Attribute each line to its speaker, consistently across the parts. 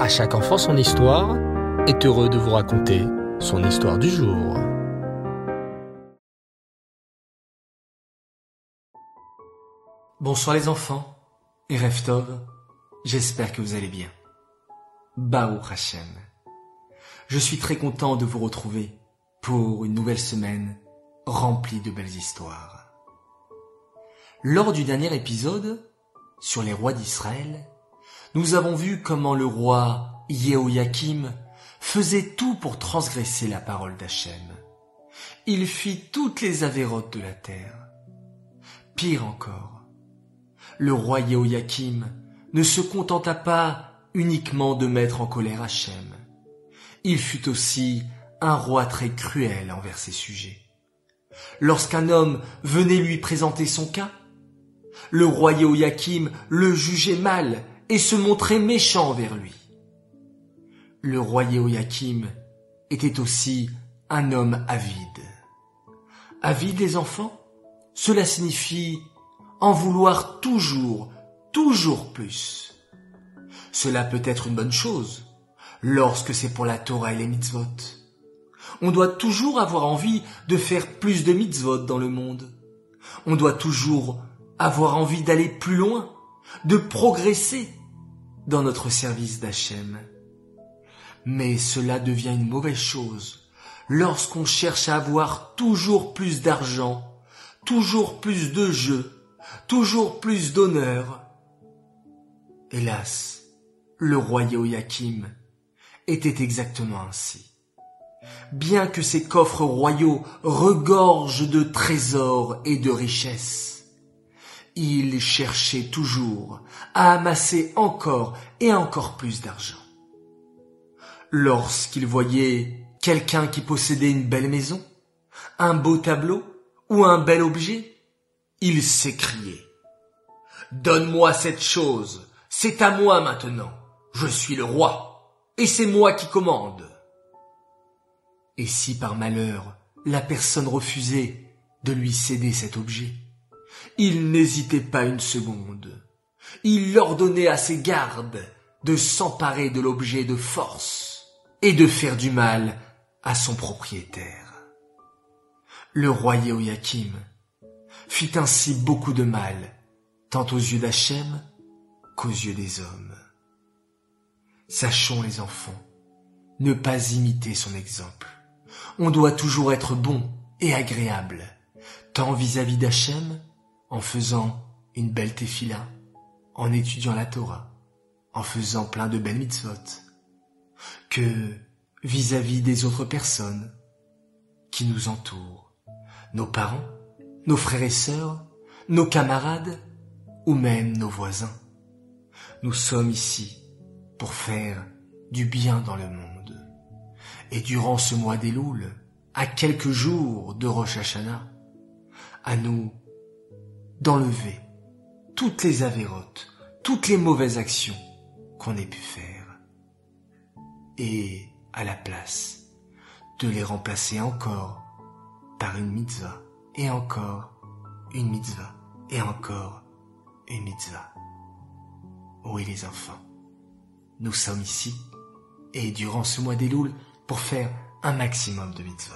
Speaker 1: À chaque enfant son histoire est heureux de vous raconter son histoire du jour.
Speaker 2: Bonsoir les enfants et Reftov, j'espère que vous allez bien. Baou Hashem. Je suis très content de vous retrouver pour une nouvelle semaine remplie de belles histoires. Lors du dernier épisode, sur les rois d'Israël, nous avons vu comment le roi Yehoyakim faisait tout pour transgresser la parole d'Hachem. Il fit toutes les avérotes de la terre. Pire encore, le roi Yehoyakim ne se contenta pas uniquement de mettre en colère Hachem. Il fut aussi un roi très cruel envers ses sujets. Lorsqu'un homme venait lui présenter son cas, le roi Yehoyakim le jugeait mal et se montrait méchant envers lui. Le roi Yehoyakim était aussi un homme avide. Avide les enfants, cela signifie en vouloir toujours, toujours plus. Cela peut être une bonne chose lorsque c'est pour la Torah et les mitzvot. On doit toujours avoir envie de faire plus de mitzvot dans le monde. On doit toujours avoir envie d'aller plus loin, de progresser dans notre service d'Hachem. Mais cela devient une mauvaise chose lorsqu'on cherche à avoir toujours plus d'argent, toujours plus de jeux, toujours plus d'honneur. Hélas, le roi Yehoyakim était exactement ainsi. Bien que ses coffres royaux regorgent de trésors et de richesses, il cherchait toujours à amasser encore et encore plus d'argent. Lorsqu'il voyait quelqu'un qui possédait une belle maison, un beau tableau ou un bel objet, il s'écriait Donne-moi cette chose, c'est à moi maintenant, je suis le roi, et c'est moi qui commande. Et si par malheur la personne refusait de lui céder cet objet, il n'hésitait pas une seconde. Il ordonnait à ses gardes de s'emparer de l'objet de force et de faire du mal à son propriétaire. Le roi Yehoyakim fit ainsi beaucoup de mal, tant aux yeux d'Hachem qu'aux yeux des hommes. Sachons les enfants, ne pas imiter son exemple. On doit toujours être bon et agréable, tant vis-à-vis d'Hachem en faisant une belle tefila, en étudiant la Torah, en faisant plein de belles mitzvot, que vis-à-vis des autres personnes qui nous entourent, nos parents, nos frères et sœurs, nos camarades ou même nos voisins. Nous sommes ici pour faire du bien dans le monde. Et durant ce mois d'Elul, à quelques jours de Rosh Hashanah, à nous d'enlever toutes les avérotes, toutes les mauvaises actions qu'on ait pu faire. Et à la place, de les remplacer encore par une mitzvah, et encore une mitzvah, et encore une mitzvah. Oui les enfants, nous sommes ici, et durant ce mois d'Elul, pour faire un maximum de mitzvot.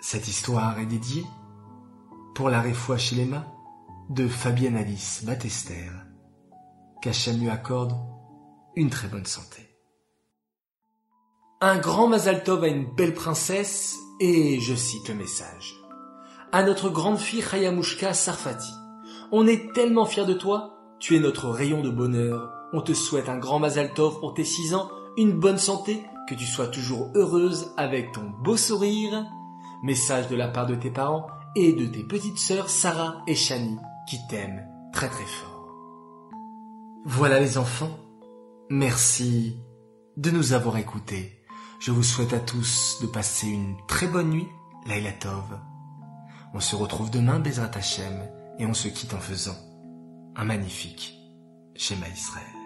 Speaker 2: Cette histoire est dédiée pour la réfoua Chilema de Fabienne Alice Battester. Qu'Hachem lui accorde une très bonne santé. Un grand Mazaltov a une belle princesse et je cite le message. À notre grande fille Hayamushka Sarfati. On est tellement fiers de toi, tu es notre rayon de bonheur. On te souhaite un grand Mazaltov pour tes six ans, une bonne santé, que tu sois toujours heureuse avec ton beau sourire. Message de la part de tes parents et de tes petites sœurs Sarah et Shani qui t'aiment très très fort. Voilà les enfants, merci de nous avoir écoutés. Je vous souhaite à tous de passer une très bonne nuit, Laila Tov. On se retrouve demain, Bezrat Hashem, et on se quitte en faisant un magnifique schéma Israël.